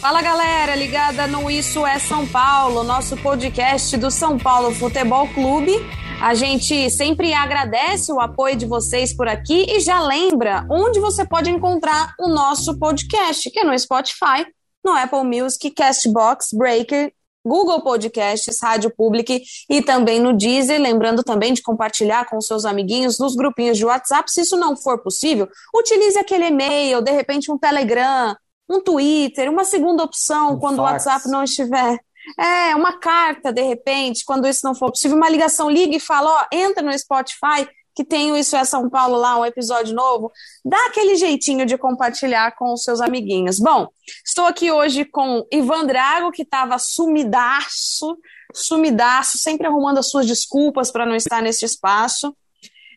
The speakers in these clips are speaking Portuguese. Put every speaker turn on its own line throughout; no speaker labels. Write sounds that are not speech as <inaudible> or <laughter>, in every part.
Fala galera, ligada no Isso é São Paulo, nosso podcast do São Paulo Futebol Clube. A gente sempre agradece o apoio de vocês por aqui e já lembra onde você pode encontrar o nosso podcast, que é no Spotify, no Apple Music, Castbox, Breaker, Google Podcasts, Rádio Public e também no Deezer. Lembrando também de compartilhar com seus amiguinhos nos grupinhos de WhatsApp. Se isso não for possível, utilize aquele e-mail, de repente um Telegram, um Twitter, uma segunda opção
Um
quando o
fax.
WhatsApp não estiver. É, uma carta, de repente, quando isso não for possível, uma ligação, liga e fala, ó, entra no Spotify, que tem o Isso é São Paulo lá, um episódio novo. Dá aquele jeitinho de compartilhar com os seus amiguinhos. Bom, estou aqui hoje com Ivan Drago, que estava sumidaço, sumidaço, sempre arrumando as suas desculpas para não estar nesse espaço.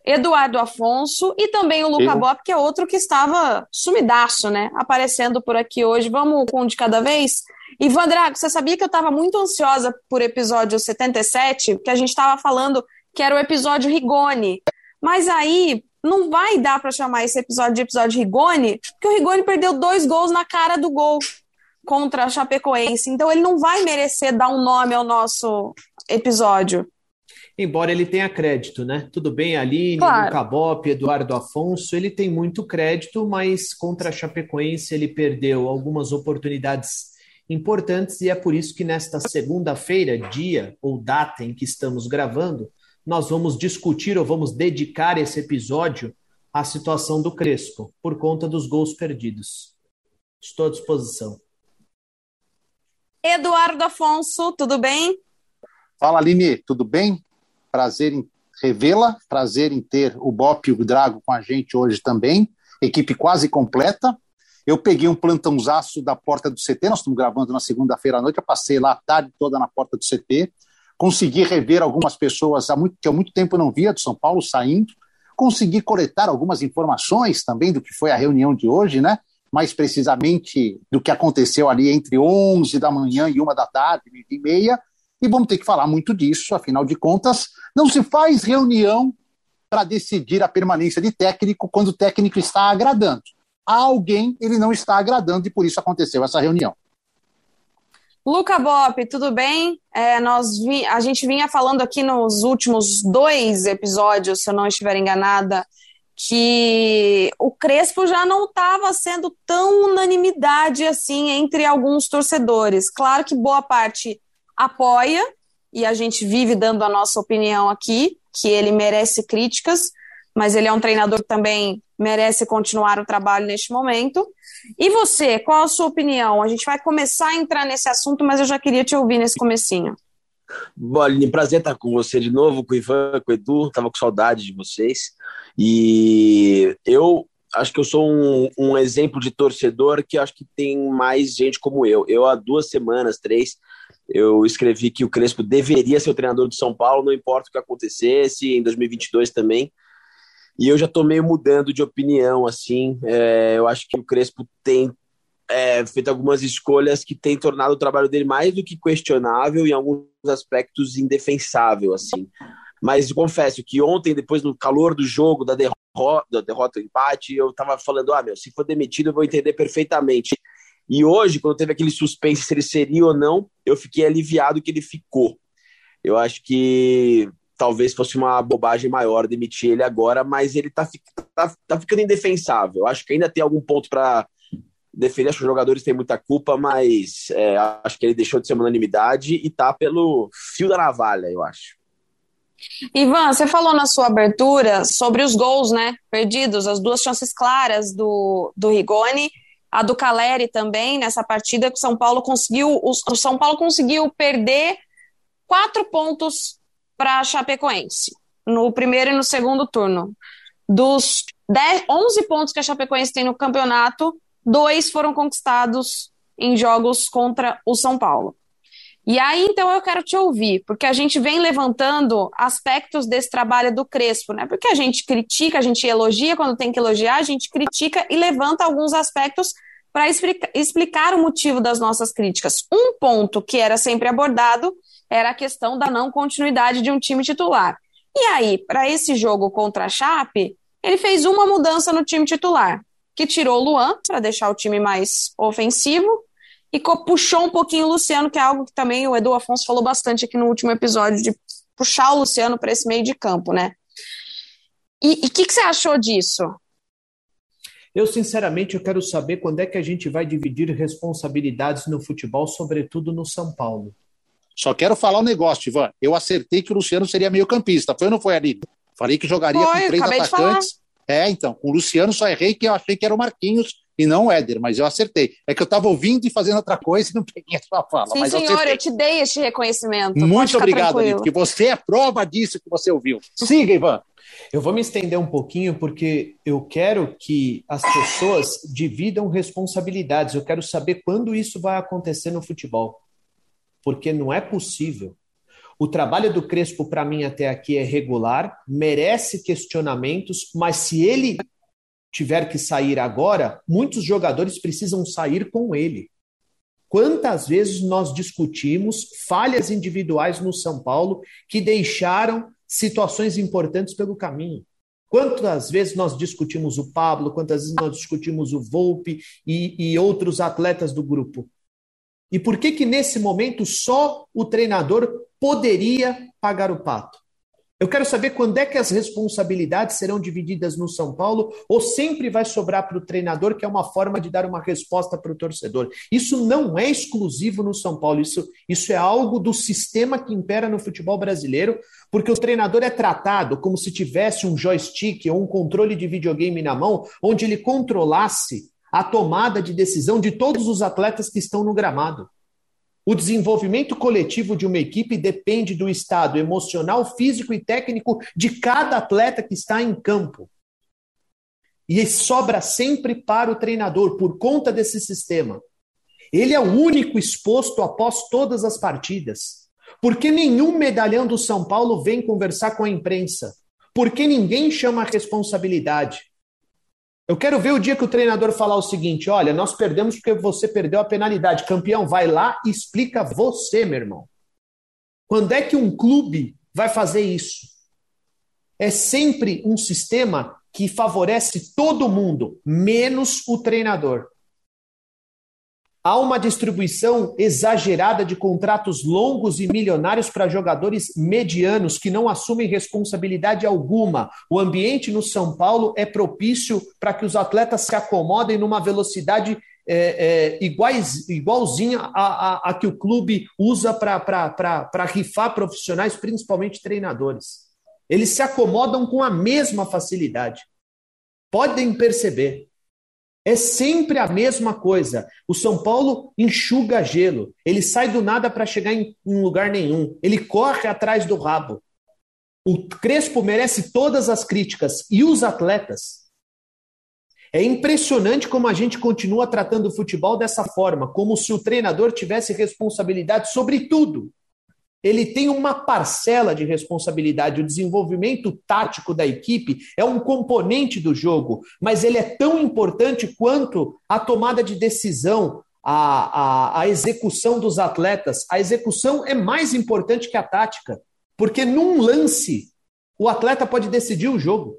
Eduardo Afonso e também o Luca
Eu.
Bop, que é outro que estava sumidaço, né? Aparecendo por aqui hoje. Vamos com um de cada vez? Ivan Drago, você sabia que eu estava muito ansiosa por episódio 77, porque a gente estava falando que era o episódio Rigoni. Mas aí não vai dar para chamar esse episódio de episódio Rigoni, porque o Rigoni perdeu dois gols na cara do gol contra a Chapecoense. Então ele não vai merecer dar um nome ao nosso episódio.
Embora ele tenha crédito, né? Tudo bem, Aline,
Claro.
Luca Bop, Eduardo Afonso, ele tem muito crédito, mas contra a Chapecoense ele perdeu algumas oportunidades importantes e é por isso que nesta segunda-feira, dia ou data em que estamos gravando, nós vamos discutir ou vamos dedicar esse episódio à situação do Crespo, por conta dos gols perdidos. Estou à disposição.
Eduardo Afonso, tudo bem?
Fala, Aline, tudo bem? Prazer em revê-la, prazer em ter o Bop e o Drago com a gente hoje também. Equipe quase completa. Eu peguei um plantãozaço da porta do CT, nós estamos gravando na segunda-feira à noite, eu passei lá a tarde toda na porta do CT, consegui rever algumas pessoas há muito, que há muito tempo não via de São Paulo saindo, consegui coletar algumas informações também do que foi a reunião de hoje, né? mais precisamente do que aconteceu ali entre 11 da manhã e uma da tarde, e meia, e vamos ter que falar muito disso, afinal de contas, não se faz reunião para decidir a permanência de técnico quando o técnico está agradando. A alguém ele não está agradando e por isso aconteceu essa reunião.
Luca Bop, tudo bem? É, nós vi- a gente vinha falando aqui nos últimos dois episódios, se eu não estiver enganada, que o Crespo já não estava sendo tão unanimidade assim entre alguns torcedores. Claro que boa parte apoia, e a gente vive dando a nossa opinião aqui, que ele merece críticas, mas ele é um treinador que também merece continuar o trabalho neste momento. E você, qual a sua opinião? A gente vai começar a entrar nesse assunto, mas eu já queria te ouvir nesse comecinho.
Bom, Aline, prazer estar com você de novo, com o Ivan, com o Edu, tava com saudade de vocês. E eu acho que eu sou um, um exemplo de torcedor que acho que tem mais gente como eu. Eu, há duas semanas, três, eu escrevi que o Crespo deveria ser o treinador de São Paulo, não importa o que acontecesse, em 2022 também. E eu já tô meio mudando de opinião, assim. É, eu acho que o Crespo tem é, feito algumas escolhas que têm tornado o trabalho dele mais do que questionável e em alguns aspectos indefensável, assim. Mas confesso que ontem, depois no calor do jogo, da derrota, derrota, do empate, eu tava falando, ah, meu, se for demitido eu vou entender perfeitamente. E hoje, quando teve aquele suspense se ele seria ou não, eu fiquei aliviado que ele ficou. Eu acho que talvez fosse uma bobagem maior demitir ele agora, mas ele tá, tá, tá ficando indefensável. Eu acho que ainda tem algum ponto para defender, acho que os jogadores têm muita culpa, mas é, acho que ele deixou de ser uma unanimidade e tá pelo fio da navalha, eu acho.
Ivan, você falou na sua abertura sobre os gols, né? Perdidos, as duas chances claras do, do Rigoni, a do Caleri também, nessa partida que o São Paulo conseguiu. O São Paulo conseguiu perder quatro pontos para a Chapecoense, no primeiro e no segundo turno. Dos 10, 11 pontos que a Chapecoense tem no campeonato, dois foram conquistados em jogos contra o São Paulo. E aí, então, eu quero te ouvir, porque a gente vem levantando aspectos desse trabalho do Crespo, né? Porque a gente critica, a gente elogia quando tem que elogiar, a gente critica e levanta alguns aspectos para explica explicar o motivo das nossas críticas. Um ponto que era sempre abordado era a questão da não continuidade de um time titular. E aí, para esse jogo contra a Chape, ele fez uma mudança no time titular, que tirou o Luan para deixar o time mais ofensivo e puxou um pouquinho o Luciano, que é algo que também o Edu Afonso falou bastante aqui no último episódio, de puxar o Luciano para esse meio de campo, né? E o que, que você achou disso?
Eu, sinceramente, eu quero saber quando é que a gente vai dividir responsabilidades no futebol, sobretudo no São Paulo.
Só quero falar um negócio, Ivan. Eu acertei que o Luciano seria meio campista. Foi ou não foi ali? Falei que jogaria foi, com três atacantes. É, então, com o Luciano só errei que eu achei que era o Marquinhos e não o Éder, mas eu acertei. É que eu estava ouvindo e fazendo outra coisa e não peguei a sua fala.
Sim,
mas
senhor, eu, eu, te dei este reconhecimento.
Muito obrigado, Anitta, que você é prova disso que você ouviu. Siga, Ivan.
Eu vou me estender um pouquinho porque eu quero que as pessoas dividam responsabilidades. Eu quero saber quando isso vai acontecer no futebol. Porque não é possível. O trabalho do Crespo, para mim, até aqui é regular, merece questionamentos, mas se ele tiver que sair agora, muitos jogadores precisam sair com ele. Quantas vezes nós discutimos falhas individuais no São Paulo que deixaram situações importantes pelo caminho? Quantas vezes nós discutimos o Pablo, quantas vezes nós discutimos o Volpe e, e outros atletas do grupo? E por que que nesse momento só o treinador poderia pagar o pato? Eu quero saber quando é que as responsabilidades serão divididas no São Paulo ou sempre vai sobrar para o treinador, que é uma forma de dar uma resposta para o torcedor. Isso não é exclusivo no São Paulo, isso, isso é algo do sistema que impera no futebol brasileiro, porque o treinador é tratado como se tivesse um joystick ou um controle de videogame na mão, onde ele controlasse a tomada de decisão de todos os atletas que estão no gramado. O desenvolvimento coletivo de uma equipe depende do estado emocional, físico e técnico de cada atleta que está em campo. E sobra sempre para o treinador, por conta desse sistema. Ele é o único exposto após todas as partidas. Porque nenhum medalhão do São Paulo vem conversar com a imprensa. Porque ninguém chama a responsabilidade. Eu quero ver o dia que o treinador falar o seguinte: olha, nós perdemos porque você perdeu a penalidade. Campeão, vai lá e explica você, meu irmão. Quando é que um clube vai fazer isso? É sempre um sistema que favorece todo mundo, menos o treinador. Há uma distribuição exagerada de contratos longos e milionários para jogadores medianos que não assumem responsabilidade alguma. O ambiente no São Paulo é propício para que os atletas se acomodem numa velocidade é, é, iguais, igualzinha a, a, a, que o clube usa para rifar profissionais, principalmente treinadores. Eles se acomodam com a mesma facilidade. Podem perceber. É sempre a mesma coisa. O São Paulo enxuga gelo. Ele sai do nada para chegar em, em lugar nenhum. Ele corre atrás do rabo. O Crespo merece todas as críticas. E os atletas? É impressionante como a gente continua tratando o futebol dessa forma, como se o treinador tivesse responsabilidade sobre tudo ele tem uma parcela de responsabilidade. O desenvolvimento tático da equipe é um componente do jogo, mas ele é tão importante quanto a tomada de decisão, a, a, a execução dos atletas. A execução é mais importante que a tática, porque num lance o atleta pode decidir o jogo.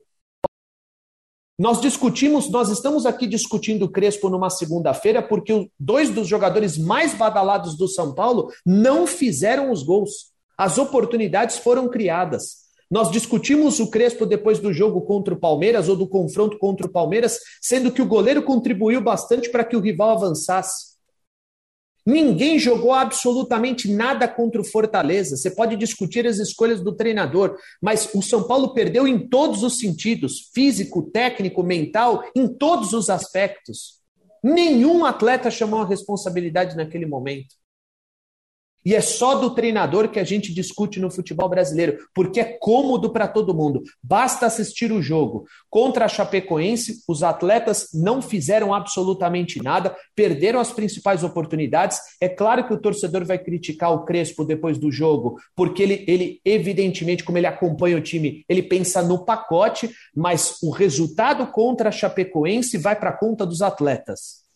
Nós discutimos, nós estamos aqui discutindo o Crespo numa segunda-feira porque dois dos jogadores mais badalados do São Paulo não fizeram os gols. As oportunidades foram criadas. Nós discutimos o Crespo depois do jogo contra o Palmeiras ou do confronto contra o Palmeiras, sendo que o goleiro contribuiu bastante para que o rival avançasse. Ninguém jogou absolutamente nada contra o Fortaleza. Você pode discutir as escolhas do treinador, mas o São Paulo perdeu em todos os sentidos físico, técnico, mental, em todos os aspectos. Nenhum atleta chamou a responsabilidade naquele momento. E é só do treinador que a gente discute no futebol brasileiro, porque é cômodo para todo mundo. Basta assistir o jogo. Contra a Chapecoense, os atletas não fizeram absolutamente nada, perderam as principais oportunidades. É claro que o torcedor vai criticar o Crespo depois do jogo, porque ele, ele evidentemente, como ele acompanha o time, ele pensa no pacote, mas o resultado contra a Chapecoense vai para a conta dos atletas.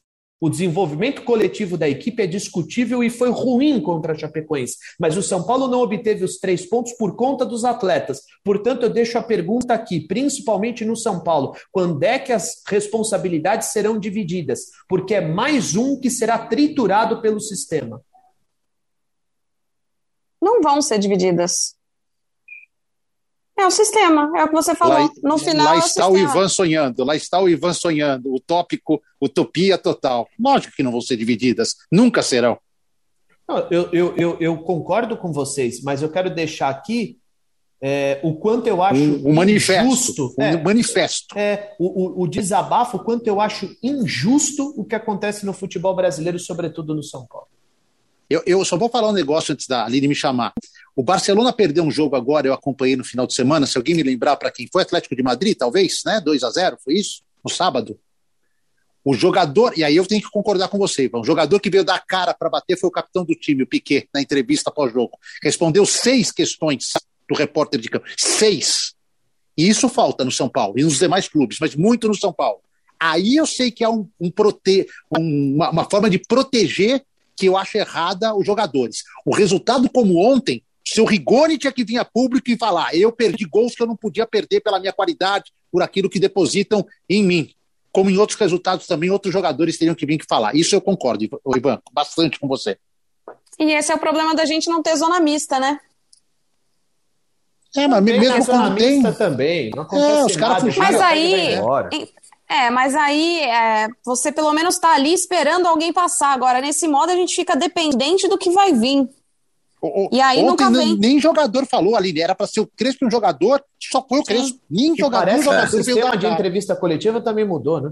O desenvolvimento coletivo da equipe é discutível e foi ruim contra a Chapecoense, mas o São Paulo não obteve os três pontos por conta dos atletas. Portanto, eu deixo a pergunta aqui, principalmente no São Paulo: quando é que as responsabilidades serão divididas? Porque é mais um que será triturado pelo sistema.
Não vão ser divididas. É o sistema, é o que você falou. Lá, no final,
lá
é
está
o,
o, Ivan sonhando, lá está o Ivan sonhando, o tópico utopia total. Lógico que não vão ser divididas, nunca serão.
eu, eu, eu, eu, concordo com vocês, mas eu quero deixar aqui é, o quanto eu acho
um, um manifesto, injusto. Um é, manifesto.
É, o, o, o desabafo, o quanto eu acho injusto o que acontece no futebol brasileiro, sobretudo no São Paulo.
Eu, eu só vou falar um negócio antes da Aline me chamar. O Barcelona perdeu um jogo agora, eu acompanhei no final de semana, se alguém me lembrar para quem foi, Atlético de Madrid, talvez, né? 2 a 0 foi isso? No sábado. O jogador, e aí eu tenho que concordar com você, Ivan, o jogador que veio dar cara para bater foi o capitão do time, o Piquet, na entrevista pós-jogo. Respondeu seis questões do repórter de campo. Seis. E isso falta no São Paulo e nos demais clubes, mas muito no São Paulo. Aí eu sei que há um, um prote... uma, uma forma de proteger que eu acho errada os jogadores. O resultado, como ontem, seu Rigoni tinha que vir a público e falar: eu perdi gols que eu não podia perder pela minha qualidade, por aquilo que depositam em mim. Como em outros resultados também, outros jogadores teriam que vir que falar. Isso eu concordo, Ivan, bastante com você.
E esse é o problema da gente não ter zona mista, né?
É, mas mesmo quando tem. também. Não acontece é, os caras
Mas aí. É, mas aí é, você pelo menos está ali esperando alguém passar. Agora, nesse modo, a gente fica dependente do que vai vir.
O, e aí nunca vem. Nem, jogador falou ali, era para ser o Crespo um jogador, só foi o Crespo. Nem jogador,
parece,
jogador.
O sistema de entrevista coletiva também mudou, né?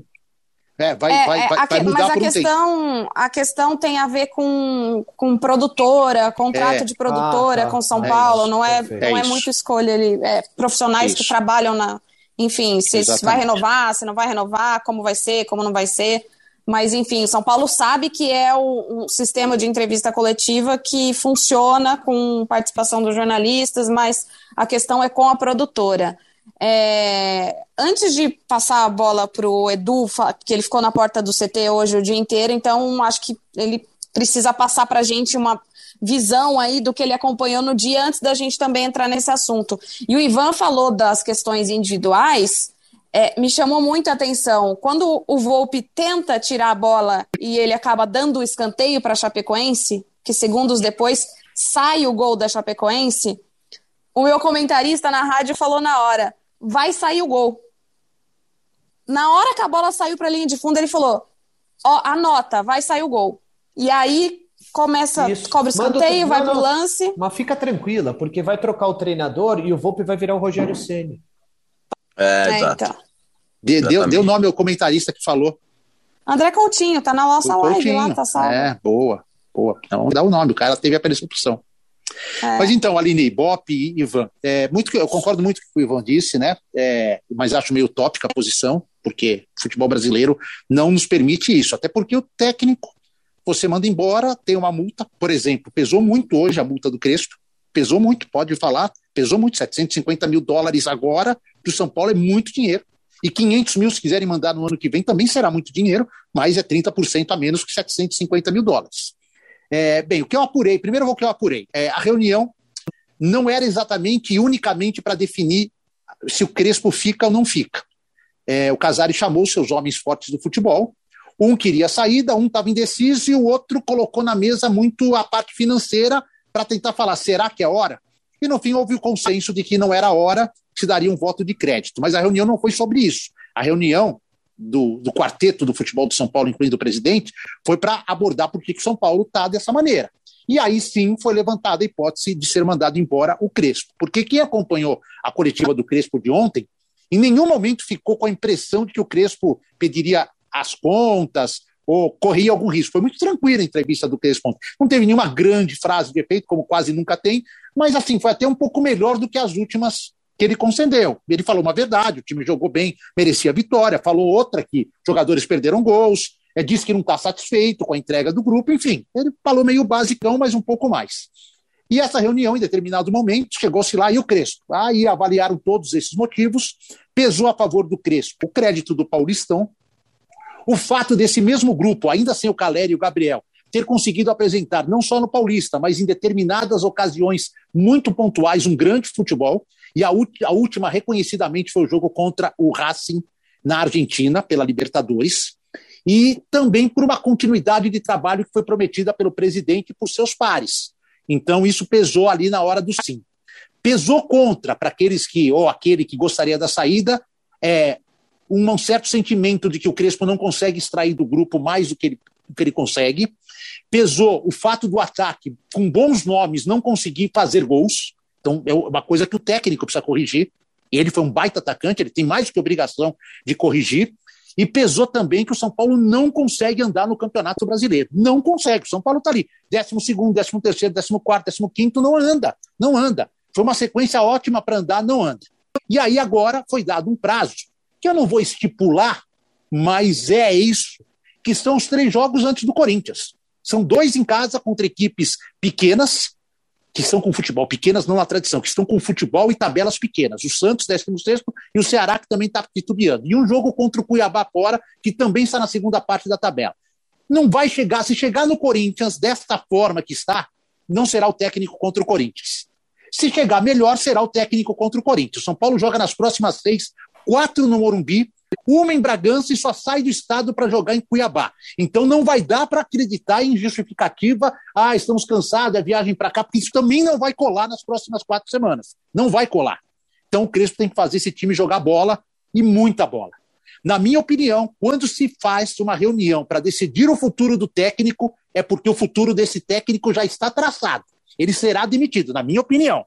É, vai, é, vai, vai, vai mudar
mas a questão, a questão tem a ver com, com produtora, contrato é. de produtora ah, tá. com São é Paulo, isso, não é, não é, muito escolha ali, é, profissionais que trabalham na, enfim, se, se, vai renovar, se não vai renovar, como vai ser, como não vai ser. Mas, enfim, São Paulo sabe que é o, um sistema de entrevista coletiva que funciona com participação dos jornalistas, mas a questão é com a produtora. É, antes de passar a bola para o Edu, que ele ficou na porta do CT hoje o dia inteiro, então acho que ele precisa passar para a gente uma visão aí do que ele acompanhou no dia antes da gente também entrar nesse assunto. E o Ivan falou das questões individuais, é, me chamou muito a atenção. Quando o Volpe tenta tirar a bola e ele acaba dando o escanteio para a Chapecoense, que segundos depois sai o gol da Chapecoense, o meu comentarista na rádio falou na hora: vai sair o gol. Na hora que a bola saiu para a linha de fundo, ele falou: ó, anota, vai sair o gol. E aí começa, Isso. cobra o escanteio, vai pro lance.
Mas fica tranquila, porque vai trocar o treinador e o Volpe vai virar o Rogério Ceni.
É, é exato. Então.
De, deu, deu nome ao comentarista que falou.
André Coutinho, tá na nossa o live Coutinho. lá, tá salvo.
É, boa, boa. Então dá o nome, o cara teve a percepção. É. Mas então, Aline, Bop e Ivan, é, muito, eu concordo muito com o que o Ivan disse, né? É, mas acho meio utópica a posição, porque o futebol brasileiro não nos permite isso, até porque o técnico você manda embora, tem uma multa, por exemplo, pesou muito hoje a multa do Crespo, pesou muito, pode falar, pesou muito, 750 mil dólares agora, para o São Paulo é muito dinheiro. E 500 mil, se quiserem mandar no ano que vem, também será muito dinheiro, mas é 30% a menos que 750 mil dólares. É, bem, o que eu apurei, primeiro o que eu apurei, é, a reunião não era exatamente e unicamente para definir se o Crespo fica ou não fica. É, o Casares chamou seus homens fortes do futebol, um queria saída, um estava indeciso e o outro colocou na mesa muito a parte financeira para tentar falar: será que é hora? e no fim houve o consenso de que não era hora, se daria um voto de crédito. Mas a reunião não foi sobre isso. A reunião do, do quarteto do futebol de São Paulo, incluindo o presidente, foi para abordar por que o São Paulo está dessa maneira. E aí sim foi levantada a hipótese de ser mandado embora o Crespo. Porque quem acompanhou a coletiva do Crespo de ontem, em nenhum momento ficou com a impressão de que o Crespo pediria as contas ou corria algum risco. Foi muito tranquila a entrevista do Crespo. Não teve nenhuma grande frase de efeito, como quase nunca tem, mas assim, foi até um pouco melhor do que as últimas que ele concedeu. Ele falou uma verdade, o time jogou bem, merecia vitória, falou outra que jogadores perderam gols, é, disse que não está satisfeito com a entrega do grupo, enfim, ele falou meio basicão, mas um pouco mais. E essa reunião, em determinado momento, chegou-se lá e o Crespo. Aí avaliaram todos esses motivos, pesou a favor do Crespo o crédito do Paulistão, o fato desse mesmo grupo, ainda sem o Caleri e o Gabriel, ter conseguido apresentar, não só no Paulista, mas em determinadas ocasiões muito pontuais, um grande futebol. E a, a última, reconhecidamente, foi o jogo contra o Racing na Argentina, pela Libertadores. E também por uma continuidade de trabalho que foi prometida pelo presidente e por seus pares. Então, isso pesou ali na hora do sim. Pesou contra, para aqueles que, ou aquele que gostaria da saída, é, um certo sentimento de que o Crespo não consegue extrair do grupo mais do que ele, do que ele consegue. Pesou o fato do ataque, com bons nomes, não conseguir fazer gols. Então, é uma coisa que o técnico precisa corrigir. Ele foi um baita atacante, ele tem mais do que obrigação de corrigir. E pesou também que o São Paulo não consegue andar no Campeonato Brasileiro. Não consegue. O São Paulo está ali. 12, 13, 14, 15, não anda. Não anda. Foi uma sequência ótima para andar, não anda. E aí agora foi dado um prazo que eu não vou estipular, mas é isso, que são os três jogos antes do Corinthians. São dois em casa contra equipes pequenas, que são com futebol, pequenas não na tradição, que estão com futebol e tabelas pequenas. O Santos, 16 e o Ceará, que também está titubeando. E um jogo contra o Cuiabá fora, que também está na segunda parte da tabela. Não vai chegar, se chegar no Corinthians desta forma que está, não será o técnico contra o Corinthians. Se chegar melhor, será o técnico contra o Corinthians. São Paulo joga nas próximas seis quatro no Morumbi, uma em Bragança e só sai do estado para jogar em Cuiabá. Então não vai dar para acreditar em justificativa, ah, estamos cansados, é viagem para cá, porque isso também não vai colar nas próximas quatro semanas. Não vai colar. Então o Crespo tem que fazer esse time jogar bola e muita bola. Na minha opinião, quando se faz uma reunião para decidir o futuro do técnico, é porque o futuro desse técnico já está traçado. Ele será demitido, na minha opinião.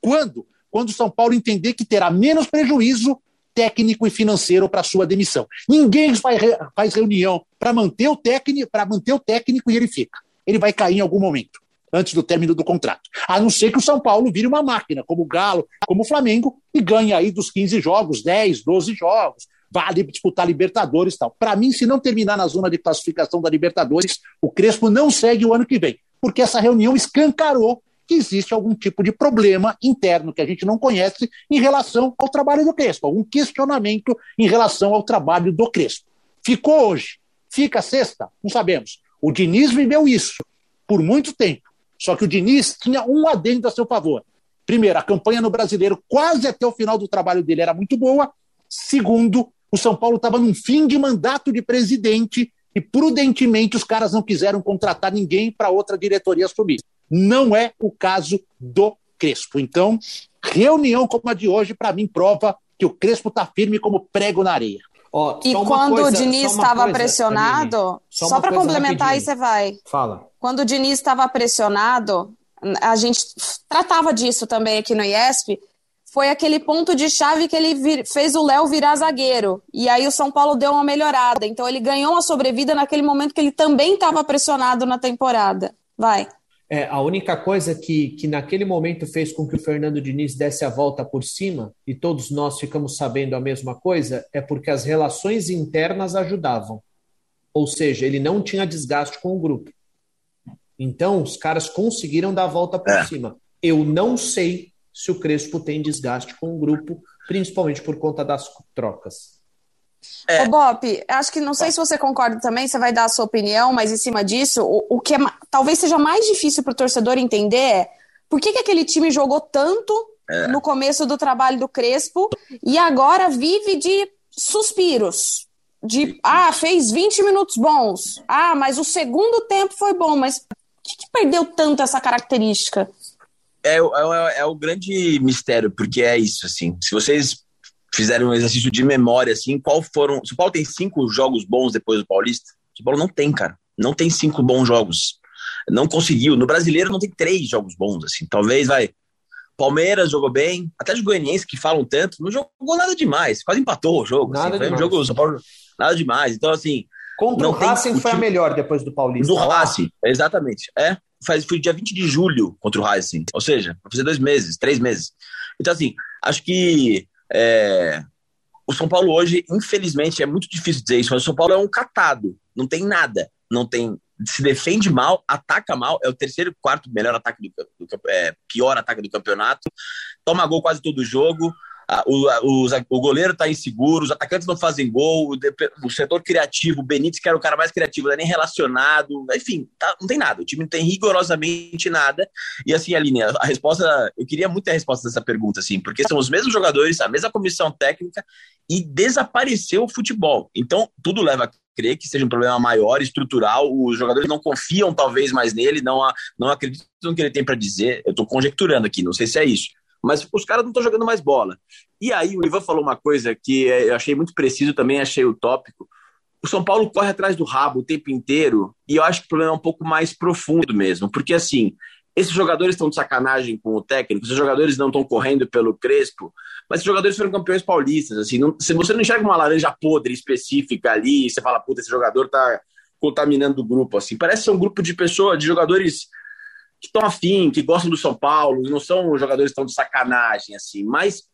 Quando? Quando o São Paulo entender que terá menos prejuízo técnico e financeiro para sua demissão. Ninguém faz, faz reunião para manter o técnico, para manter o técnico e ele fica. Ele vai cair em algum momento antes do término do contrato. A não ser que o São Paulo vire uma máquina, como o Galo, como o Flamengo, e ganhe aí dos 15 jogos, 10, 12 jogos, vale disputar Libertadores e tal. Para mim, se não terminar na zona de classificação da Libertadores, o Crespo não segue o ano que vem, porque essa reunião escancarou que existe algum tipo de problema interno que a gente não conhece em relação ao trabalho do Crespo, algum questionamento em relação ao trabalho do Crespo. Ficou hoje, fica sexta, não sabemos. O Diniz viveu isso por muito tempo, só que o Diniz tinha um adendo a seu favor. Primeiro, a campanha no brasileiro, quase até o final do trabalho dele, era muito boa. Segundo, o São Paulo estava num fim de mandato de presidente e, prudentemente, os caras não quiseram contratar ninguém para outra diretoria assumir. Não é o caso do Crespo. Então, reunião como a de hoje, para mim, prova que o Crespo está firme como prego na areia.
Oh, e quando coisa, o Diniz estava pressionado, só, só para complementar aí você vai.
Fala.
Quando o Diniz estava pressionado, a gente tratava disso também aqui no IESP, foi aquele ponto de chave que ele vir, fez o Léo virar zagueiro. E aí o São Paulo deu uma melhorada. Então ele ganhou uma sobrevida naquele momento que ele também estava pressionado na temporada. Vai.
É, a única coisa que, que naquele momento fez com que o Fernando Diniz desse a volta por cima, e todos nós ficamos sabendo a mesma coisa, é porque as relações internas ajudavam. Ou seja, ele não tinha desgaste com o grupo. Então, os caras conseguiram dar a volta por é. cima. Eu não sei se o Crespo tem desgaste com o grupo, principalmente por conta das trocas.
É. Ô, Bop, acho que não sei se você concorda também, você vai dar a sua opinião, mas em cima disso, o, o que é, talvez seja mais difícil para o torcedor entender é por que, que aquele time jogou tanto é. no começo do trabalho do Crespo e agora vive de suspiros. De, ah, fez 20 minutos bons. Ah, mas o segundo tempo foi bom, mas por que, que perdeu tanto essa característica?
é, é, é o grande mistério, porque é isso, assim. Se vocês fizerem um exercício de memória, assim, qual foram. São Paulo tem cinco jogos bons depois do Paulista? São Paulo não tem, cara. Não tem cinco bons jogos. Não conseguiu. No brasileiro não tem três jogos bons, assim. Talvez vai. Palmeiras jogou bem, até os goianienses que falam tanto, não jogou nada demais, quase empatou o jogo. Assim. Nada assim, foi um jogo São Paulo, nada demais. Então, assim.
Contra o Racing foi a melhor depois do Paulista.
Do Racing, exatamente. É, faz, foi dia 20 de julho contra o Racing. Ou seja, vai fazer dois meses, três meses. Então, assim, acho que é, o São Paulo hoje, infelizmente, é muito difícil dizer isso, mas o São Paulo é um catado, não tem nada, não tem se defende mal, ataca mal, é o terceiro, quarto melhor ataque do, do é, pior ataque do campeonato, toma gol quase todo jogo, o, o, o goleiro está inseguro, os atacantes não fazem gol, o, o, setor criativo, o Benítez, que era o cara mais criativo, não é nem relacionado, enfim, tá, não tem nada. O time não tem rigorosamente nada. E assim, Aline, a, a resposta, eu queria muito a resposta dessa pergunta, assim, porque são os mesmos jogadores, a mesma comissão técnica, e desapareceu o futebol. Então, tudo leva a crer que seja um problema maior, estrutural. Os jogadores não confiam, talvez, mais nele, não, não acreditam no que ele tem para dizer. Eu estou conjecturando aqui, não sei se é isso mas os caras não estão jogando mais bola. E aí o Ivan falou uma coisa que é, eu achei muito preciso, também achei utópico. O São Paulo corre atrás do rabo o tempo inteiro, e eu acho que o problema é um pouco mais profundo mesmo, porque assim, esses jogadores estão de sacanagem com o técnico, esses jogadores não estão correndo pelo Crespo, mas esses jogadores foram campeões paulistas, assim, não, se você não enxerga uma laranja podre específica ali, você fala, puta, esse jogador tá contaminando o grupo, assim, parece ser um grupo de pessoas, de jogadores que estão afim, que gostam do São Paulo, não são jogadores que estão de sacanagem, assim, mas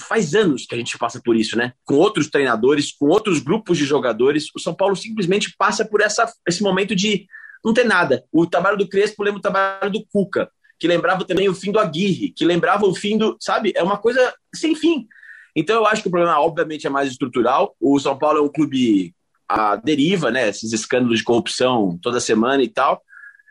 faz anos que a gente passa por isso, né? Com outros treinadores, com outros grupos de jogadores, o São Paulo simplesmente passa por essa, esse momento de não ter nada. O trabalho do Crespo lembra o trabalho do Cuca, que lembrava também o fim do Aguirre, que lembrava o fim do, sabe? É uma coisa sem fim. Então eu acho que o problema, obviamente, é mais estrutural. O São Paulo é um clube à deriva, né? Esses escândalos de corrupção toda semana e tal.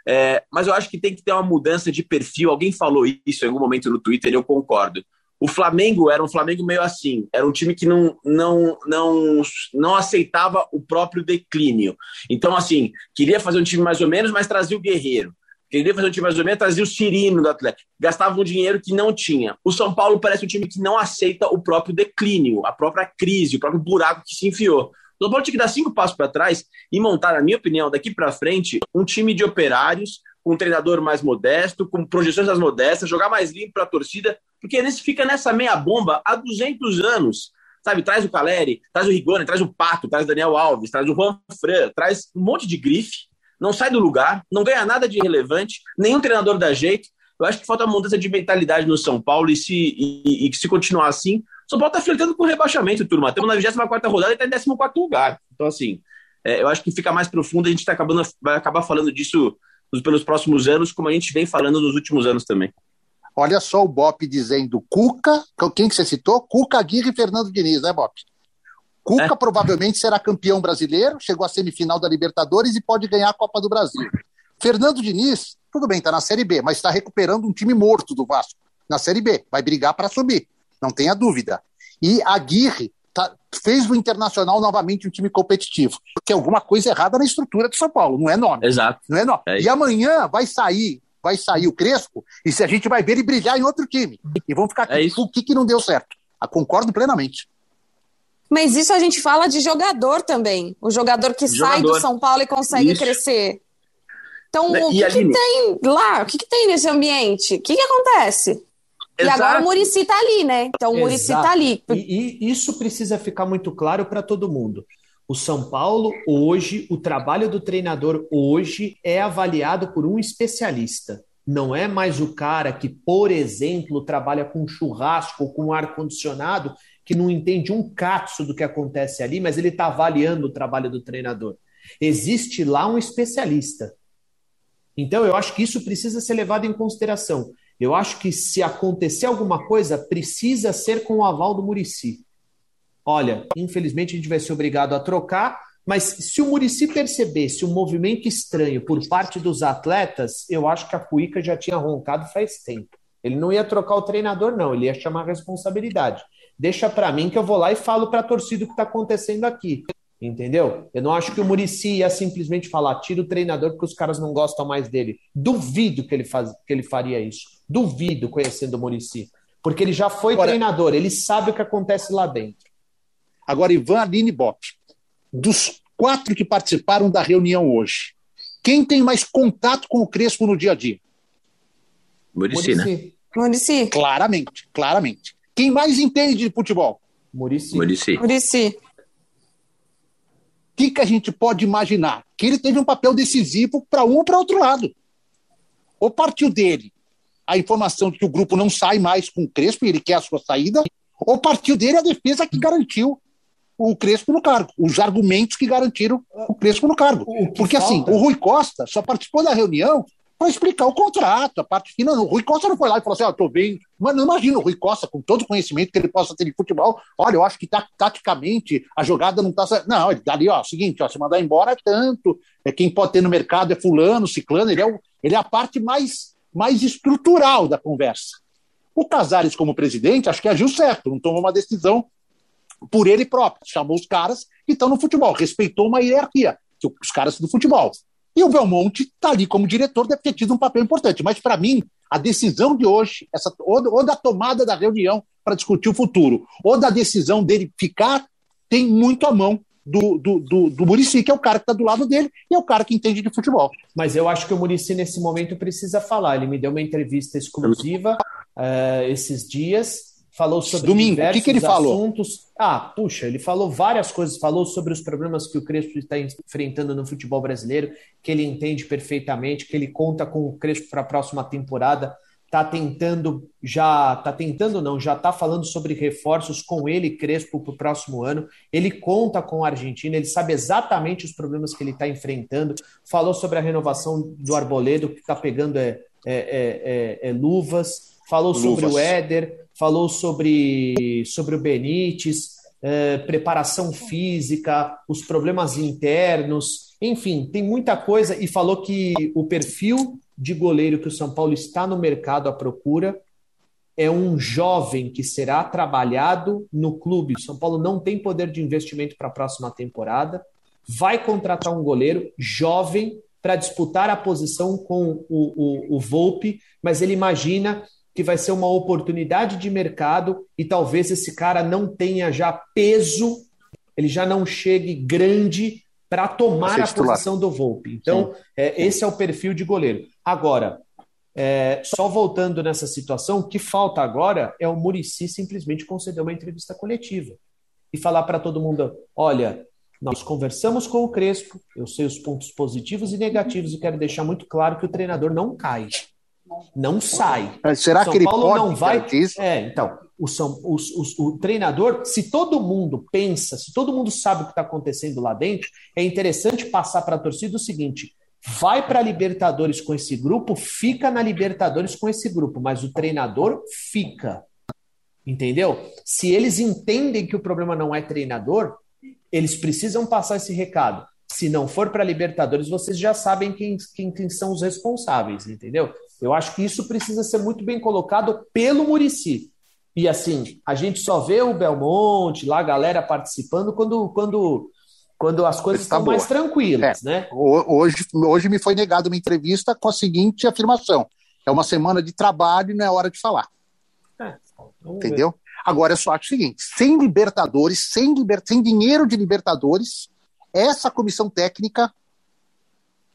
É, mas eu acho que tem que ter uma mudança de perfil. Alguém falou isso em algum momento no Twitter eu concordo. O Flamengo era um Flamengo meio assim, era um time que não, não, não, não aceitava o próprio declínio. Então, assim, queria fazer um time mais ou menos, mas trazia o Guerreiro. Queria fazer um time mais ou menos, trazia o Cirino do Atlético. Gastava um dinheiro que não tinha. O São Paulo parece um time que não aceita o próprio declínio, a própria crise, o próprio buraco que se enfiou. São Paulo tinha que dar cinco passos para trás e montar, na minha opinião, daqui para frente, um time de operários, com um treinador mais modesto, com projeções mais modestas, jogar mais limpo para a torcida, porque ele fica nessa meia bomba há 200 anos. Sabe, traz o Caleri, traz o Rigoni, traz o Pato, traz o Daniel Alves, traz o Juan Fran, traz um monte de grife, não sai do lugar, não ganha nada de relevante, nenhum treinador dá jeito. Eu acho que falta uma mudança de mentalidade no São Paulo e se, e, e se continuar assim, são Paulo está flertando com rebaixamento, turma. Estamos na 24 rodada e está em 14 lugar. Então, assim, é, eu acho que fica mais profundo. A gente tá acabando, vai acabar falando disso pelos próximos anos, como a gente vem falando nos últimos anos também.
Olha só o Bop dizendo Cuca, quem que você citou? Cuca, Aguirre e Fernando Diniz, né, Bop? Cuca é. provavelmente será campeão brasileiro, chegou à semifinal da Libertadores e pode ganhar a Copa do Brasil. Fernando Diniz, tudo bem, está na Série B, mas está recuperando um time morto do Vasco na Série B, vai brigar para subir não tenha dúvida. E a Aguirre tá, fez o Internacional novamente um time competitivo. Porque alguma coisa errada na estrutura de São Paulo, não é nome.
Exato.
Não é nome. É e amanhã vai sair, vai sair o Crespo, e se a gente vai ver ele brilhar em outro time. E vão ficar aqui, é o que, que não deu certo. Eu concordo plenamente.
Mas isso a gente fala de jogador também. O jogador que jogador. sai do São Paulo e consegue isso. crescer. Então, né, o que, que, tem lá? O que, que tem nesse ambiente? O que, que acontece? E agora o Murici tá ali, né? Então o Murici tá ali.
E, e isso precisa ficar muito claro para todo mundo. O São Paulo, hoje, o trabalho do treinador hoje é avaliado por um especialista. Não é mais o cara que, por exemplo, trabalha com churrasco, com ar-condicionado, que não entende um catso do que acontece ali, mas ele está avaliando o trabalho do treinador. Existe lá um especialista. Então, eu acho que isso precisa ser levado em consideração. Eu acho que se acontecer alguma coisa, precisa ser com o aval do Murici. Olha, infelizmente a gente vai ser obrigado a trocar, mas se o Murici percebesse um movimento estranho por parte dos atletas, eu acho que a Cuica já tinha roncado faz tempo. Ele não ia trocar o treinador, não, ele ia chamar a responsabilidade. Deixa para mim que eu vou lá e falo para a torcida o que está acontecendo aqui. Entendeu? Eu não acho que o Murici ia simplesmente falar, tira o treinador porque os caras não gostam mais dele. Duvido que ele, faz, que ele faria isso. Duvido conhecendo o Murici. Porque ele já foi
Agora-
treinador, ele sabe o que acontece lá dentro.
Agora, Ivan, Aline Bop, dos quatro que participaram da reunião hoje, quem tem mais contato com o Crespo no dia a dia?
Murici, né?
Murici.
Murici.
Claramente, claramente. Quem mais entende de futebol?
Murici.
Murici.
Murici.
O que, que a gente pode imaginar? Que ele teve um papel decisivo para um ou para outro lado. Ou partiu dele a informação de que o grupo não sai mais com o Crespo e ele quer a sua saída, ou partiu dele a defesa que garantiu o Crespo no cargo, os argumentos que garantiram o Crespo no cargo. Porque assim, o Rui Costa só participou da reunião para explicar o contrato, a parte final. O Rui Costa não foi lá e falou assim: Ó, tô bem. Mas não imagino o Rui Costa, com todo o conhecimento que ele possa ter de futebol. Olha, eu acho que ta- taticamente a jogada não tá. certa." Não, ele dali, ó, seguinte, ó, se mandar embora é tanto. É quem pode ter no mercado é fulano, ciclano, ele é, o, ele é a parte mais, mais estrutural da conversa. O Casares, como presidente, acho que agiu certo, não tomou uma decisão por ele próprio. Chamou os caras que estão no futebol, respeitou uma hierarquia, que os caras do futebol. E o Belmonte está ali como diretor, deve ter tido um papel importante. Mas, para mim, a decisão de hoje, essa, ou, da tomada da reunião para discutir o futuro, ou da decisão dele ficar, tem muito a mão do, do, do, do Muricy, que é o cara que está do lado dele e é o cara que entende de futebol.
Mas eu acho que o Murici, nesse momento, precisa falar. Ele me deu uma entrevista exclusiva eh, esses dias, falou sobre
Domingo, o que que ele falou?
assuntos. Ah, puxa, ele falou várias coisas. Falou sobre os problemas que o Crespo está enfrentando no futebol brasileiro, que ele entende perfeitamente, que ele conta com o Crespo para a próxima temporada. Tá tentando, já tá tentando não, já tá falando sobre reforços com ele, Crespo, para o próximo ano. Ele conta com a Argentina, ele sabe exatamente os problemas que ele está enfrentando. Falou sobre a renovação do Arboledo, que está pegando é, é, é, é, é luvas. Falou sobre
Luvas.
o Éder, falou sobre, sobre o Benítez, é, preparação física, os problemas internos, enfim, tem muita coisa. E falou que o perfil de goleiro que o São Paulo está no mercado à procura é um jovem que será trabalhado no clube. São Paulo não tem poder de investimento para a próxima temporada. Vai contratar um goleiro jovem para disputar a posição com o, o, o Volpe, mas ele imagina que vai ser uma oportunidade de mercado e talvez esse cara não tenha já peso, ele já não chegue grande para tomar
Pra
a
titular.
posição do Volpe. Então, é, esse é o perfil de goleiro. Agora, é, só voltando nessa situação, o que falta agora é o Murici simplesmente conceder uma entrevista coletiva e falar para todo mundo: olha, nós conversamos com o Crespo, eu sei os pontos positivos e negativos e quero deixar muito claro que o treinador não cai, não sai.
Será
São
que ele
Paulo
pode
não vai. É, então, o, São, os- os- o treinador, se todo mundo pensa, se todo mundo sabe o que está acontecendo lá dentro, é interessante passar para a torcida o seguinte: vai para a Libertadores com esse grupo, fica na Libertadores com esse grupo, mas o treinador fica. Entendeu? Se eles entendem que o problema não é treinador, eles precisam passar esse recado. Se não for para a Libertadores, vocês já sabem quem, quem, quem são os responsáveis, entendeu? Eu acho que isso precisa ser muito bem colocado pelo Murici. E assim, a gente só vê o Belmonte, lá a galera participando quando, quando, quando as coisas
Tá
estão
boa.
mais tranquilas, né?
Ho- Hoje, hoje me foi negada uma entrevista com a seguinte afirmação: é uma semana de trabalho e não é hora de falar.
É, vamos ver.
Entendeu? Agora eu só acho o seguinte: sem Libertadores, sem, liber... sem dinheiro de Libertadores, essa comissão técnica,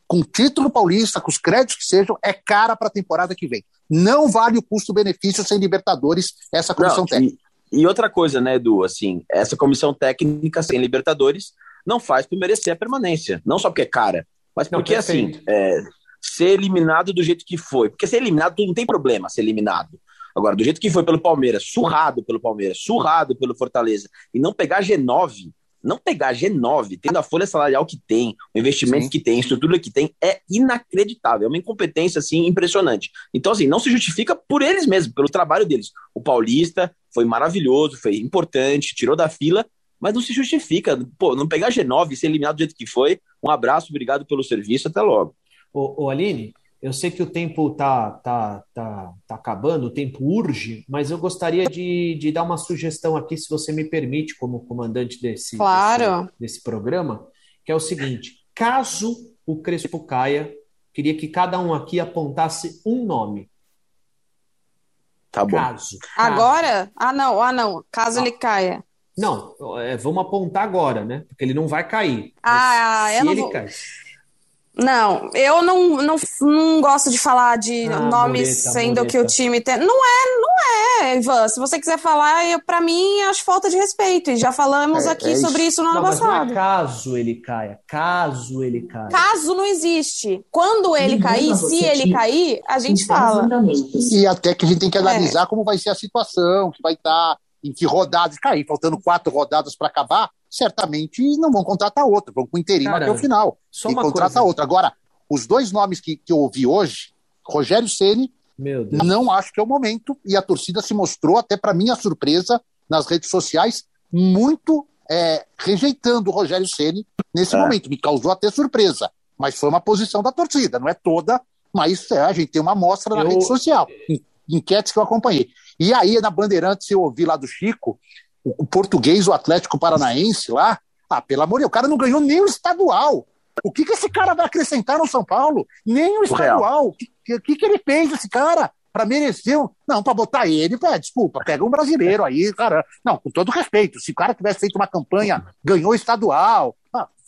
com título paulista, com os créditos que sejam, é cara para a temporada que vem. Não vale o custo-benefício sem Libertadores, essa comissão
Não,
técnica.
e, e outra coisa, né, Edu, assim, essa comissão técnica sem Libertadores não faz por merecer a permanência. Não só porque é cara, mas
Não,
porque, assim,
perfeito.
é, ser eliminado do jeito que foi. Porque ser eliminado, não tem problema ser eliminado. Agora, do jeito que foi pelo Palmeiras, surrado pelo Palmeiras, surrado pelo Fortaleza, e não pegar G9, não pegar G9, tendo a folha salarial que tem, o investimento
Sim.
que tem, a estrutura que tem, é inacreditável. É uma incompetência, assim, impressionante. Então, assim, não se justifica por eles mesmos, pelo trabalho deles. O Paulista foi maravilhoso, foi importante, tirou da fila, mas não se justifica. Pô, não pegar G9 e ser eliminado do jeito que foi. Um abraço, obrigado pelo serviço, até logo.
Ô, ô, Aline, eu sei que o tempo tá, tá, tá, tá acabando, o tempo urge, mas eu gostaria de, de dar uma sugestão aqui, se você me permite, como comandante desse,
Claro.
desse, desse programa, que é o seguinte: caso o Crespo caia, queria que cada um aqui apontasse um nome.
Tá bom.
Caso.
Agora? Ah, não, ah, não. Caso ele caia.
Não, é, vamos apontar agora, né? Porque ele não vai cair.
Ah, eu não
se ele
vou-
cair.
Não, eu não, não, não gosto de falar de
Ah,
nomes sendo que o time tem. Não é, não é, Ivan. Se você quiser falar, eu, pra mim, acho falta de respeito. E já falamos
É,
aqui
é
sobre isso no ano
Não, mas não é
passado.
caso ele caia. Caso ele caia.
Caso não existe. Quando ele cair, se ele cair, a gente
Então,
fala.
E até que a gente tem que
É.
analisar como vai ser a situação, que vai estar, em que rodadas cair. Faltando quatro rodadas para acabar, certamente não vão contratar outro, vão com interino
Cara,
até o final.
Só
e
uma
contrata
coisa.
outro. Agora, os dois nomes que, que eu ouvi hoje, Rogério Ceni, não acho que é o momento, e a torcida se mostrou, até para minha surpresa, nas redes sociais, muito é, rejeitando o Rogério Ceni nesse
É.
momento. Me causou até surpresa, mas foi uma posição da torcida, não é toda, mas é, a gente tem uma amostra na
Eu-
rede social, em- enquetes que eu acompanhei. E aí, na Bandeirantes, eu ouvi lá do Chico, o, o português, o Atlético Paranaense lá, ah, pelo amor de Deus, o cara não ganhou nem o estadual. O que, que esse cara vai acrescentar no São Paulo? Nem o estadual. O que, que, que ele fez, esse cara, para merecer? um- Não, para botar ele, pé, desculpa, pega um brasileiro aí, cara. Não, com todo respeito, se o cara tivesse feito uma campanha, ganhou estadual.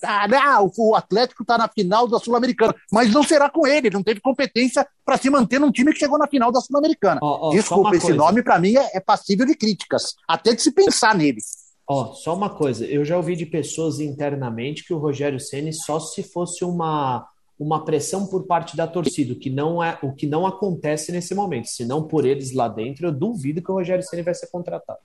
Ah, ah, não, o Atlético está na final da Sul-Americana, mas não será com ele, ele não teve competência para se manter num time que chegou na final da Sul-Americana.
Ó, só
Desculpa, esse
coisa.
nome para mim é, é passível de críticas, até de se pensar nele.
Ó, só uma coisa, eu já ouvi de pessoas internamente que o Rogério Ceni só se fosse uma, uma pressão por parte da torcida, o que não é, o que não acontece nesse momento. Se não por eles lá dentro, eu duvido que o Rogério Ceni vai ser contratado.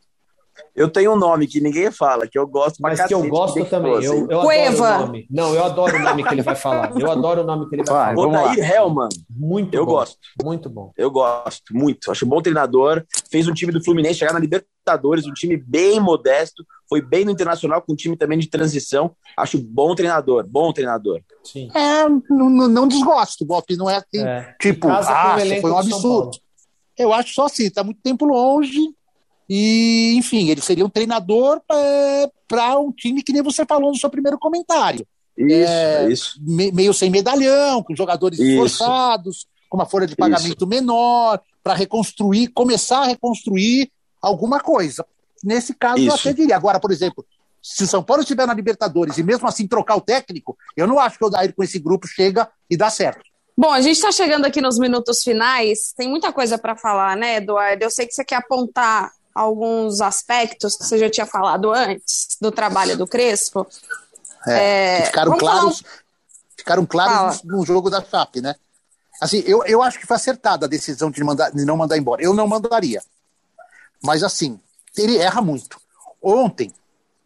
Eu tenho um nome que ninguém fala, que eu gosto
Mas que eu gosto também.
falou,
Eu,
assim.
eu adoro
Cueva.
o nome. Não, eu adoro o nome que ele vai falar. Eu adoro o nome que ele vai
Vai,
falar.
Odair Hellman,
Muito
eu
bom.
gosto.
Muito bom.
Eu gosto muito. Acho um bom treinador. Fez um time do Fluminense chegar na Libertadores, um time bem modesto. Foi bem no Internacional com um time também de transição. Acho bom treinador, bom treinador.
Sim.
É, não, não- não desgosto, Bob, não é assim,
É.
tipo, ah, foi um absurdo. Eu acho só assim, está muito tempo longe. E, enfim, ele seria um treinador para um time que nem você falou no seu primeiro comentário.
Isso,
É,
é isso.
Me- meio sem medalhão, com jogadores
Isso.
esforçados, com uma folha de pagamento menor, para reconstruir, começar a reconstruir alguma coisa. Nesse caso, eu
Isso.
até diria. Agora, por exemplo, se o São Paulo estiver na Libertadores e mesmo assim trocar o técnico, eu não acho que o Odair com esse grupo chega e dá certo.
Bom, a gente está chegando aqui nos minutos finais. Tem muita coisa para falar, né, Eduardo? Eu sei que você quer apontar alguns aspectos que você já tinha falado antes do trabalho do Crespo.
É, que ficaram
vamos falar
claros, ficaram claros no, no jogo da Chape, né? Assim, eu, eu acho que foi acertada a decisão de, mandar, de não mandar embora. Eu não mandaria. Mas assim, ele erra muito. Ontem,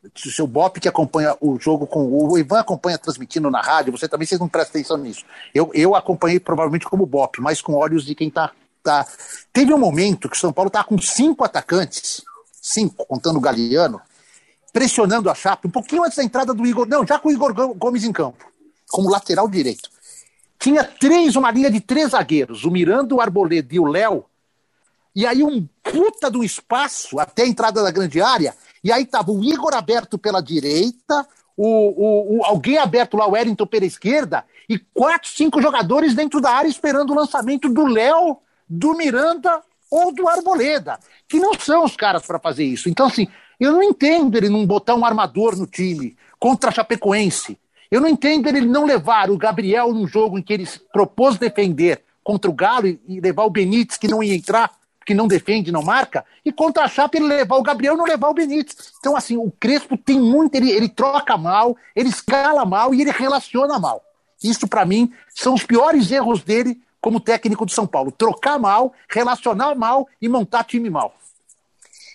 o seu Bop que acompanha o jogo com o Ivan acompanha transmitindo na rádio, você também vocês não prestam atenção nisso. Eu, eu acompanhei provavelmente como Bop, mas com olhos de quem tá, tá. Teve um momento que o São Paulo tá com cinco atacantes, cinco, contando o Galeano, pressionando a Chape um pouquinho antes da entrada do Igor. Não, já com o Igor Gomes em campo, como lateral direito. Tinha três, uma linha de três zagueiros, o Miranda, o Arboleda e o Léo. E aí um puta do espaço até a entrada da grande área. E aí tava o Igor aberto pela direita, o, o, o alguém aberto lá, o Wellington pela esquerda, e quatro, cinco jogadores dentro da área esperando o lançamento do Léo, do Miranda ou do Arboleda, que não são os caras para fazer isso. Então, assim, eu não entendo ele não botar um armador no time contra a Chapecoense. Eu não entendo ele não levar o Gabriel num jogo em que ele propôs defender contra o Galo e, e levar o Benítez, que não ia entrar, que não defende, não marca, e contra a Chape ele levar o Gabriel e não levar o Benítez. Então, assim, o Crespo tem muito, ele, ele troca mal, ele escala mal e ele relaciona mal. Isso, para mim, são os piores erros dele como técnico do São Paulo. Trocar mal, relacionar mal e montar time mal.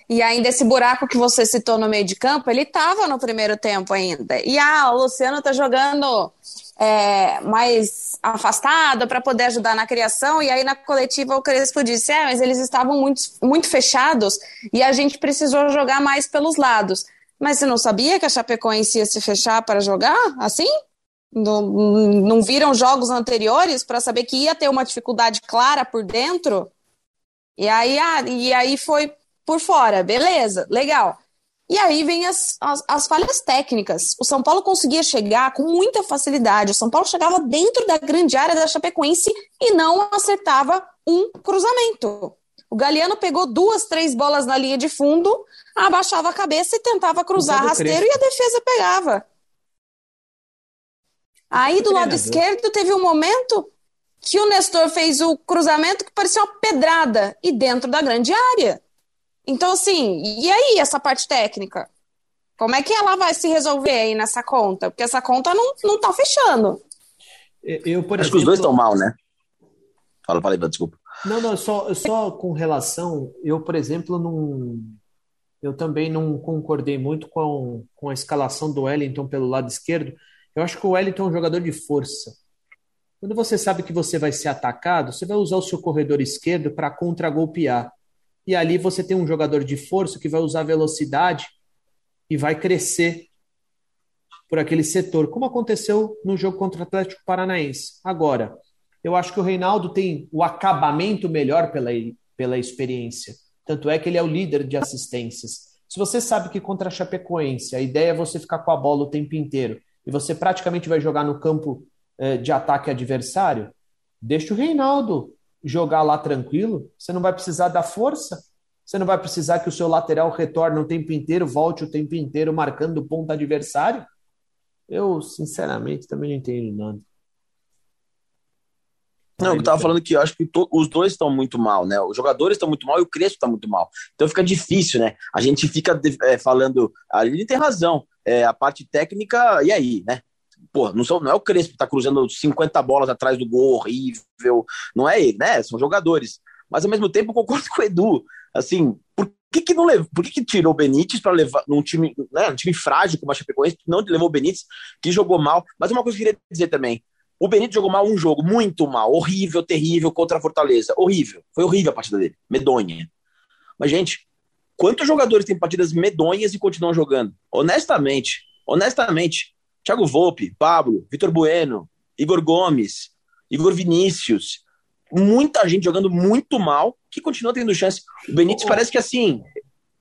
E ainda esse buraco que você citou no meio de campo, ele estava no primeiro tempo ainda. E ah, o Luciano está jogando é, mais afastado para poder ajudar na criação. E aí na coletiva o Crespo disse: é, mas eles estavam muito, muito fechados e a gente precisou jogar mais pelos lados. Mas você não sabia que a Chapecoense ia se fechar para jogar assim? Não, não viram jogos anteriores para saber que ia ter uma dificuldade clara por dentro? E aí, ah, e aí foi por fora, beleza, legal. E aí vem as, as, as, falhas técnicas. O São Paulo conseguia chegar com muita facilidade. O São Paulo chegava dentro da grande área da Chapecoense e não acertava um cruzamento. O Galeano pegou duas, três bolas na linha de fundo, abaixava a cabeça e tentava cruzar rasteiro e a defesa pegava. Aí do lado esquerdo teve um momento que o Nestor fez o cruzamento que parecia uma pedrada e dentro da grande área. Então, assim, e aí essa parte técnica? Como é que ela vai se resolver aí nessa conta? Porque essa conta não, não tá fechando.
Eu, por
Acho
exemplo,
que os dois estão mal, né? Fala, fala aí, desculpa.
Não, não, só, só com relação, eu, por exemplo, não, eu também não concordei muito com, com a escalação do Wellington pelo lado esquerdo. Eu acho que o Wellington é um jogador de força. Quando você sabe que você vai ser atacado, você vai usar o seu corredor esquerdo para contra-golpear. E ali você tem um jogador de força que vai usar velocidade e vai crescer por aquele setor, como aconteceu no jogo contra o Atlético Paranaense. Agora, eu acho que o Reinaldo tem o acabamento melhor pela, pela experiência. Tanto é que ele é o líder de assistências. Se você sabe que contra a Chapecoense a ideia é você ficar com a bola o tempo inteiro e você praticamente vai jogar no campo eh, de ataque adversário, deixa o Reinaldo jogar lá tranquilo. Você não vai precisar da força. Você não vai precisar que o seu lateral retorne o tempo inteiro, volte o tempo inteiro marcando o ponto adversário. Eu, sinceramente, também não entendo nada.
Não, eu tava falando que eu acho que to- os dois estão muito mal, né? Os jogadores estão muito mal e o Crespo está muito mal. Então fica difícil, né? A gente fica é, falando. A tem razão. É, a parte técnica, e aí, né? Pô, não, são, não é o Crespo que tá cruzando 50 bolas atrás do gol horrível. Não é ele, né? São jogadores. Mas ao mesmo tempo concordo com o Edu. Assim, por que, que não levou? Por que, que tirou o Benítez para levar num time, né, um time frágil como a Chapecoense? Não levou o Benítez, que jogou mal. Mas uma coisa que eu queria dizer também. O Benítez jogou mal um jogo, muito mal, horrível, terrível contra a Fortaleza. Horrível. Foi horrível a partida dele. Medonha. Mas, gente, quantos jogadores têm partidas medonhas e continuam jogando? Honestamente, honestamente, Thiago Volpe, Pablo, Vitor Bueno, Igor Gomes, Igor Vinícius, muita gente jogando muito mal que continua tendo chance. O Benítez
ô.
parece que assim.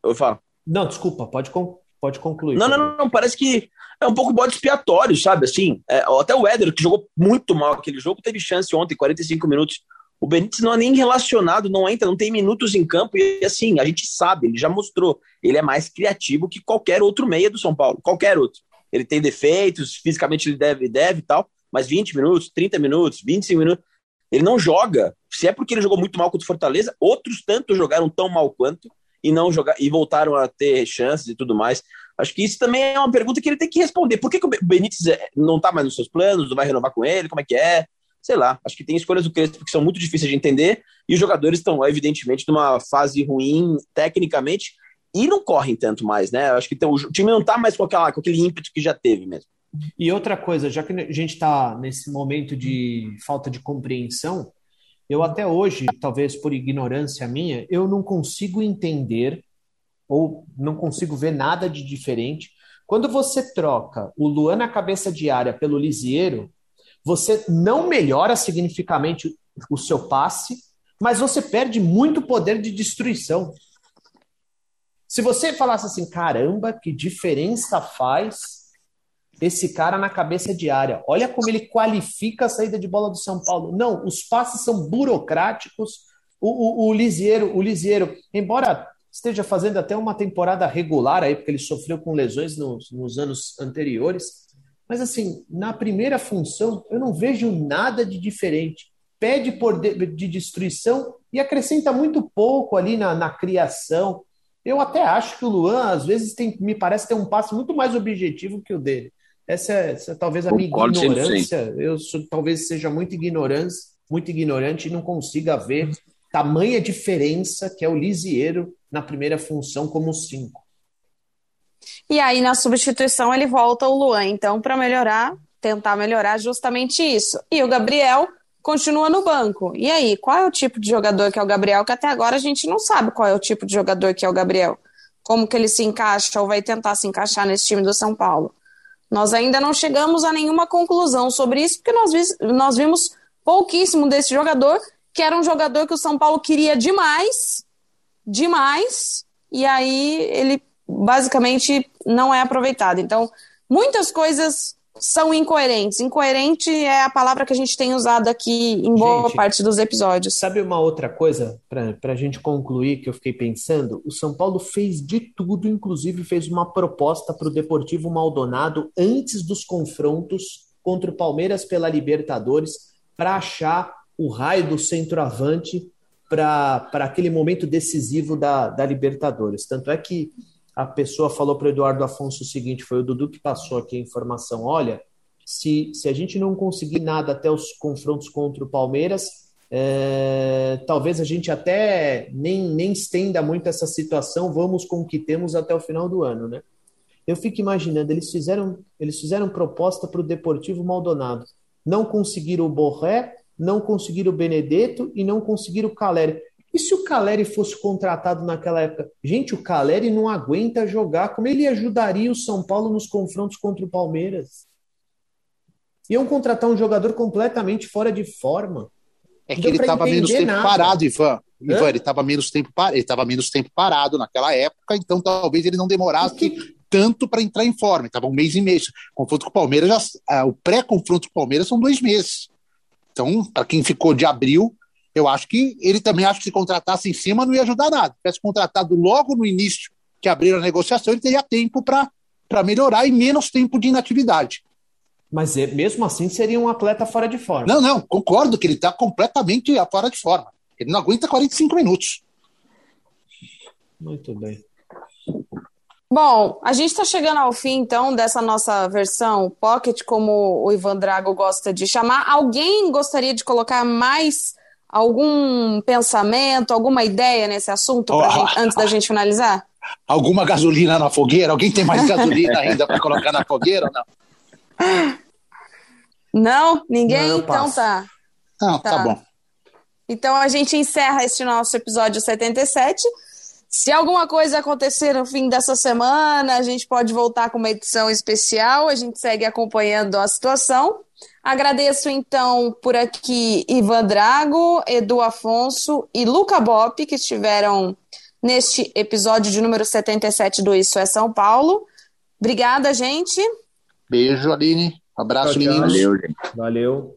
Eu falo.
Não, desculpa, pode, con- pode concluir.
Não, não, não, não, parece que é um pouco bode expiatório, sabe? Assim, é, até o Éder, que jogou muito mal aquele jogo, teve chance ontem, 45 minutos. O Benítez não é nem relacionado, não entra, não tem minutos em campo, e assim, a gente sabe, ele já mostrou, ele é mais criativo que qualquer outro meia do São Paulo, qualquer outro. Ele tem defeitos, fisicamente ele deve, deve e tal, mas 20 minutos, 30 minutos, 25 minutos, ele não joga. Se é porque ele jogou muito mal contra o Fortaleza, outros tantos jogaram tão mal quanto e não jogar e voltaram a ter chances e tudo mais. Acho que isso também é uma pergunta que ele tem que responder. Por que, que o Benítez é- não está mais nos seus planos? Não vai renovar com ele? Como é que é? Sei lá. Acho que tem escolhas do Crespo que são muito difíceis de entender e os jogadores estão, evidentemente, numa fase ruim tecnicamente e não correm tanto mais, né? Acho que tem- o time não está mais com, aquela, com aquele ímpeto que já teve mesmo.
E outra coisa, já que a gente está nesse momento de falta de compreensão, eu até hoje, talvez por ignorância minha, eu não consigo entender ou não consigo ver nada de diferente. Quando você troca o Luan na cabeça de área pelo Lisieiro, você não melhora significativamente o seu passe, mas você perde muito poder de destruição. Se você falasse assim, caramba, que diferença faz esse cara na cabeça de área. Olha como ele qualifica a saída de bola do São Paulo. Não, os passes são burocráticos. O, o, o Lisieiro, o Lisieiro, embora esteja fazendo até uma temporada regular aí, porque ele sofreu com lesões nos, nos anos anteriores, mas assim, na primeira função, eu não vejo nada de diferente. Pede por de, de destruição e acrescenta muito pouco ali na, na criação. Eu até acho que o Luan, às vezes, tem, me parece ter um passe muito mais objetivo que o dele. Essa é, essa é talvez a minha
Concordo 100%.
ignorância. Eu sou- talvez seja muito ignorante, muito ignorante e não consiga ver tamanha diferença que é o Lisieiro na primeira função como cinco.
E aí, na substituição, ele volta o Luan, então, para melhorar, tentar melhorar justamente isso. E o Gabriel continua no banco. E aí, qual é o tipo de jogador que é o Gabriel? Que até agora a gente não sabe qual é o tipo de jogador que é o Gabriel. Como que ele se encaixa ou vai tentar se encaixar nesse time do São Paulo. Nós ainda não chegamos a nenhuma conclusão sobre isso, porque nós, vis- nós vimos pouquíssimo desse jogador, que era um jogador que o São Paulo queria demais, demais, e aí ele basicamente não é aproveitado. Então, muitas coisas são incoerentes. Incoerente é a palavra que a gente tem usado aqui em boa gente, parte dos episódios.
Sabe uma outra coisa, para a gente concluir, que eu fiquei pensando? O São Paulo fez de tudo, inclusive fez uma proposta para o Deportivo Maldonado antes dos confrontos contra o Palmeiras pela Libertadores, para achar o raio do centroavante para aquele momento decisivo da, da Libertadores. Tanto é que a pessoa falou para o Eduardo Afonso o seguinte: foi o Dudu que passou aqui a informação. Olha, se, se a gente não conseguir nada até os confrontos contra o Palmeiras, é, talvez a gente até nem, nem estenda muito essa situação, vamos com o que temos até o final do ano, né? Eu fico imaginando, eles fizeram, eles fizeram proposta para o Deportivo Maldonado. Não conseguiram o Borré, não conseguiram o Benedetto e não conseguiram o Caleri. E se o Caleri fosse contratado naquela época? Gente, o Caleri não aguenta jogar. Como ele ajudaria o São Paulo nos confrontos contra o Palmeiras? Iam contratar um jogador completamente fora de forma.
É que ele estava menos tempo nada. parado, Ivan. Ivan, ele estava menos tempo ele menos tempo parado naquela época, então talvez ele não demorasse tanto para entrar em forma. Estava um mês e meio. Confronto com o Palmeiras, já, ah, o pré-confronto com o Palmeiras são dois meses. Então, para quem ficou de abril, eu acho que ele também acha que se contratasse em cima não ia ajudar nada. Se tivesse contratado logo no início que abriram a negociação, ele teria tempo para melhorar e menos tempo de inatividade.
Mas é, mesmo assim seria um atleta fora de forma.
Não, não, concordo que ele está completamente fora de forma. Ele não aguenta 45 minutos.
Muito bem.
Bom, a gente está chegando ao fim, então, dessa nossa versão Pocket, como o Ivan Drago gosta de chamar. Alguém gostaria de colocar mais algum pensamento, alguma ideia nesse assunto oh, gente, antes da gente finalizar?
Alguma gasolina na fogueira? Alguém tem mais gasolina <laughs> ainda para colocar na fogueira ou não?
Não? Ninguém? Não, então tá.
Não, tá. tá bom.
Então a gente encerra este nosso episódio 77. Se alguma coisa acontecer no fim dessa semana, a gente pode voltar com uma edição especial. A gente segue acompanhando a situação. Agradeço então por aqui Ivan Drago, Edu Afonso e Luca Bop, que estiveram neste episódio de número 77 do Isso é São Paulo. Obrigada, gente.
Beijo, Aline. abraço, meninos.
Valeu, gente. Valeu.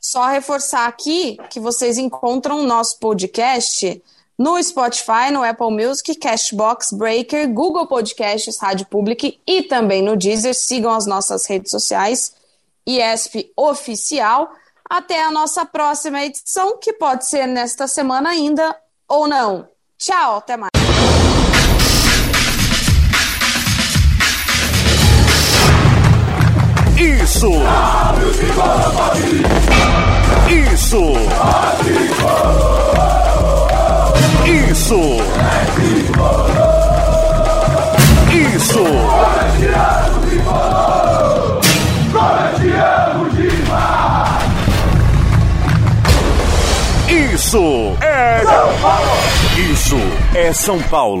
Só reforçar aqui que vocês encontram o nosso podcast no Spotify, no Apple Music, Cashbox, Breaker, Google Podcasts, Rádio Public e também no Deezer. Sigam as nossas redes sociais IESP Oficial. Até a nossa próxima edição, que pode ser nesta semana ainda ou não. Tchau, até mais.
Isso! Isso! Isso! Isso! Isso é São Paulo. Isso é São Paulo.